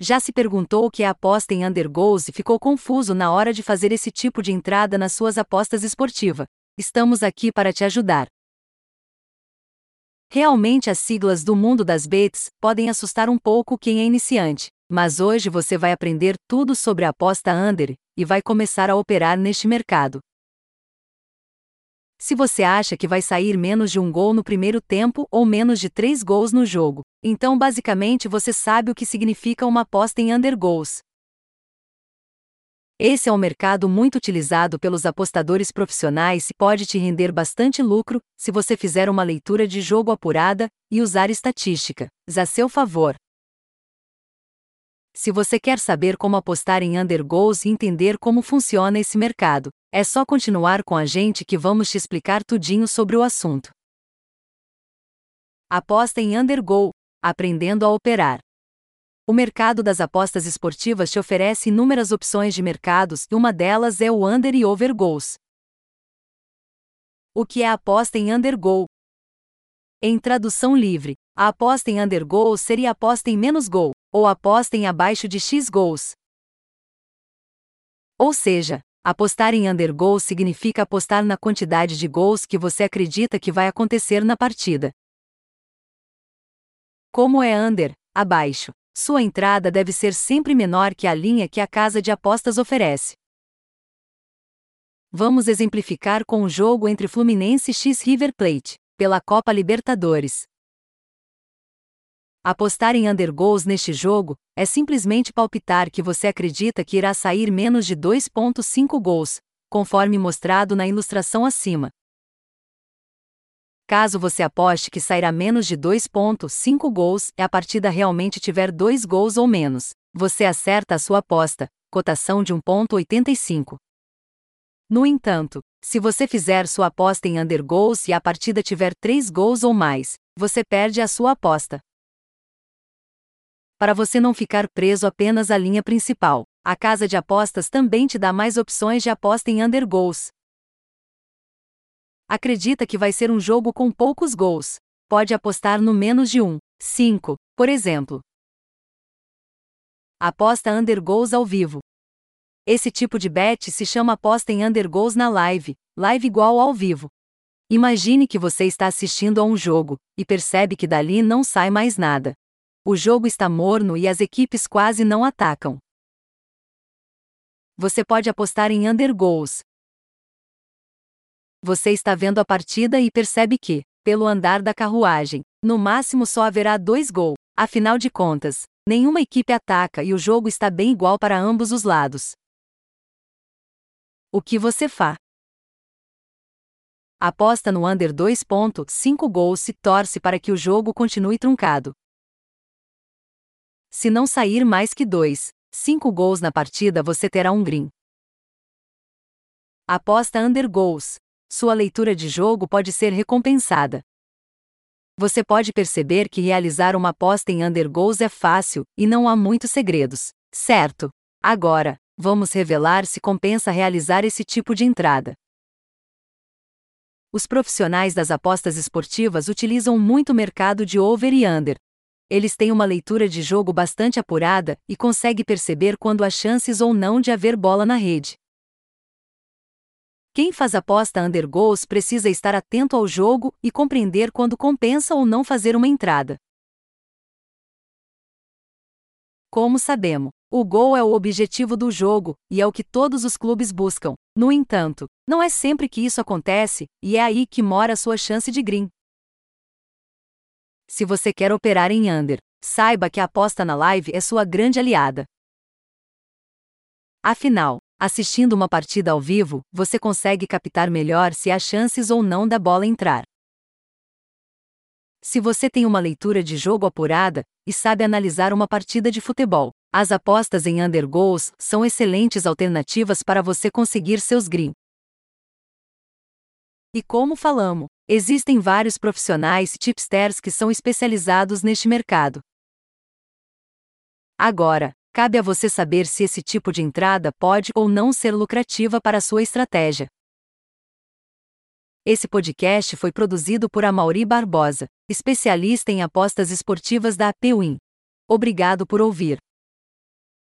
Já se perguntou o que é aposta em undergoes e ficou confuso na hora de fazer esse tipo de entrada nas suas apostas esportivas? Estamos aqui para te ajudar. Realmente as siglas do mundo das bets podem assustar um pouco quem é iniciante, mas hoje você vai aprender tudo sobre a aposta under e vai começar a operar neste mercado. Se você acha que vai sair menos de um gol no primeiro tempo ou menos de três gols no jogo, então basicamente você sabe o que significa uma aposta em under goals. Esse é um mercado muito utilizado pelos apostadores profissionais e pode te render bastante lucro se você fizer uma leitura de jogo apurada e usar estatística a seu favor. Se você quer saber como apostar em undergoes e entender como funciona esse mercado, é só continuar com a gente que vamos te explicar tudinho sobre o assunto. Aposta em undergo, aprendendo a operar. O mercado das apostas esportivas te oferece inúmeras opções de mercados e uma delas é o under e over goals. O que é aposta em undergo? Em tradução livre, a aposta em undergo seria aposta em menos gol, ou aposta em abaixo de X gols. Ou seja, Apostar em under goals significa apostar na quantidade de gols que você acredita que vai acontecer na partida. Como é under, abaixo, sua entrada deve ser sempre menor que a linha que a casa de apostas oferece. Vamos exemplificar com o jogo entre Fluminense x River Plate, pela Copa Libertadores. Apostar em undergoals neste jogo é simplesmente palpitar que você acredita que irá sair menos de 2.5 gols, conforme mostrado na ilustração acima. Caso você aposte que sairá menos de 2.5 gols e a partida realmente tiver 2 gols ou menos, você acerta a sua aposta, cotação de 1.85. No entanto, se você fizer sua aposta em undergoals e a partida tiver 3 gols ou mais, você perde a sua aposta. Para você não ficar preso apenas à linha principal, a casa de apostas também te dá mais opções de aposta em undergoals. Acredita que vai ser um jogo com poucos gols. Pode apostar no menos de um, 5, por exemplo. Aposta undergoals ao vivo. Esse tipo de bet se chama aposta em undergoals na live, live igual ao vivo. Imagine que você está assistindo a um jogo e percebe que dali não sai mais nada. O jogo está morno e as equipes quase não atacam. Você pode apostar em undergoals. Você está vendo a partida e percebe que, pelo andar da carruagem, no máximo só haverá dois gols. Afinal de contas, nenhuma equipe ataca e o jogo está bem igual para ambos os lados. O que você faz? Aposta no under 2.5 gols e torce para que o jogo continue truncado. Se não sair mais que dois, cinco gols na partida, você terá um green. Aposta under goals. Sua leitura de jogo pode ser recompensada. Você pode perceber que realizar uma aposta em under goals é fácil e não há muitos segredos, certo? Agora, vamos revelar se compensa realizar esse tipo de entrada. Os profissionais das apostas esportivas utilizam muito o mercado de over e under, eles têm uma leitura de jogo bastante apurada e consegue perceber quando há chances ou não de haver bola na rede. Quem faz aposta under goals precisa estar atento ao jogo e compreender quando compensa ou não fazer uma entrada. Como sabemos, o gol é o objetivo do jogo e é o que todos os clubes buscam. No entanto, não é sempre que isso acontece, e é aí que mora a sua chance de green. Se você quer operar em under, saiba que a aposta na live é sua grande aliada. Afinal, assistindo uma partida ao vivo, você consegue captar melhor se há chances ou não da bola entrar. Se você tem uma leitura de jogo apurada e sabe analisar uma partida de futebol, as apostas em under goals são excelentes alternativas para você conseguir seus green. E como falamos, Existem vários profissionais e tipsters que são especializados neste mercado. Agora, cabe a você saber se esse tipo de entrada pode ou não ser lucrativa para a sua estratégia. Esse podcast foi produzido por Amaury Barbosa, especialista em apostas esportivas da APWin. Obrigado por ouvir.